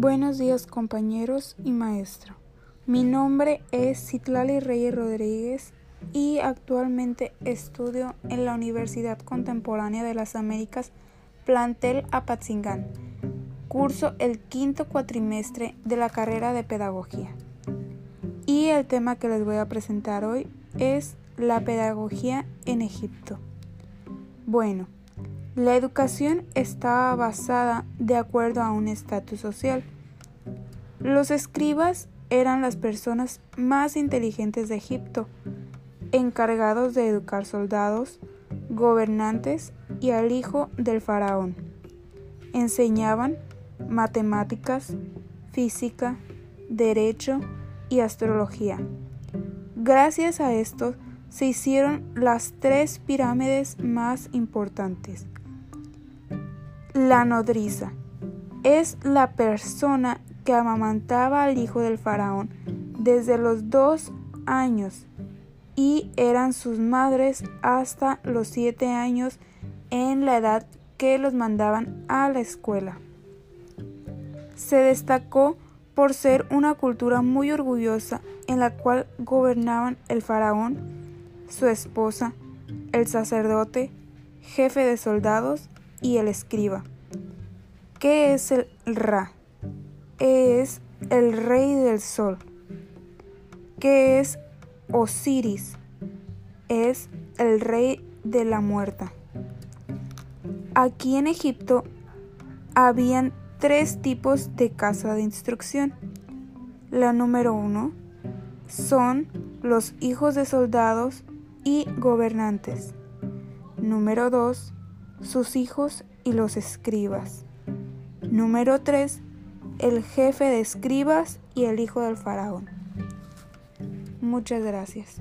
Buenos días compañeros y maestro. Mi nombre es Citlali Reyes Rodríguez y actualmente estudio en la Universidad Contemporánea de las Américas, plantel Apatzingán. Curso el quinto cuatrimestre de la carrera de Pedagogía. Y el tema que les voy a presentar hoy es la pedagogía en Egipto. Bueno, la educación estaba basada de acuerdo a un estatus social. Los escribas eran las personas más inteligentes de Egipto, encargados de educar soldados, gobernantes y al hijo del faraón. Enseñaban matemáticas, física, derecho y astrología. Gracias a esto se hicieron las tres pirámides más importantes la nodriza es la persona que amamantaba al hijo del faraón desde los dos años y eran sus madres hasta los siete años en la edad que los mandaban a la escuela. Se destacó por ser una cultura muy orgullosa en la cual gobernaban el faraón, su esposa, el sacerdote, jefe de soldados y el escriba. ¿Qué es el Ra? Es el rey del sol. ¿Qué es Osiris? Es el rey de la muerta. Aquí en Egipto habían tres tipos de casa de instrucción. La número uno son los hijos de soldados y gobernantes. Número dos sus hijos y los escribas. Número 3. El jefe de escribas y el hijo del faraón. Muchas gracias.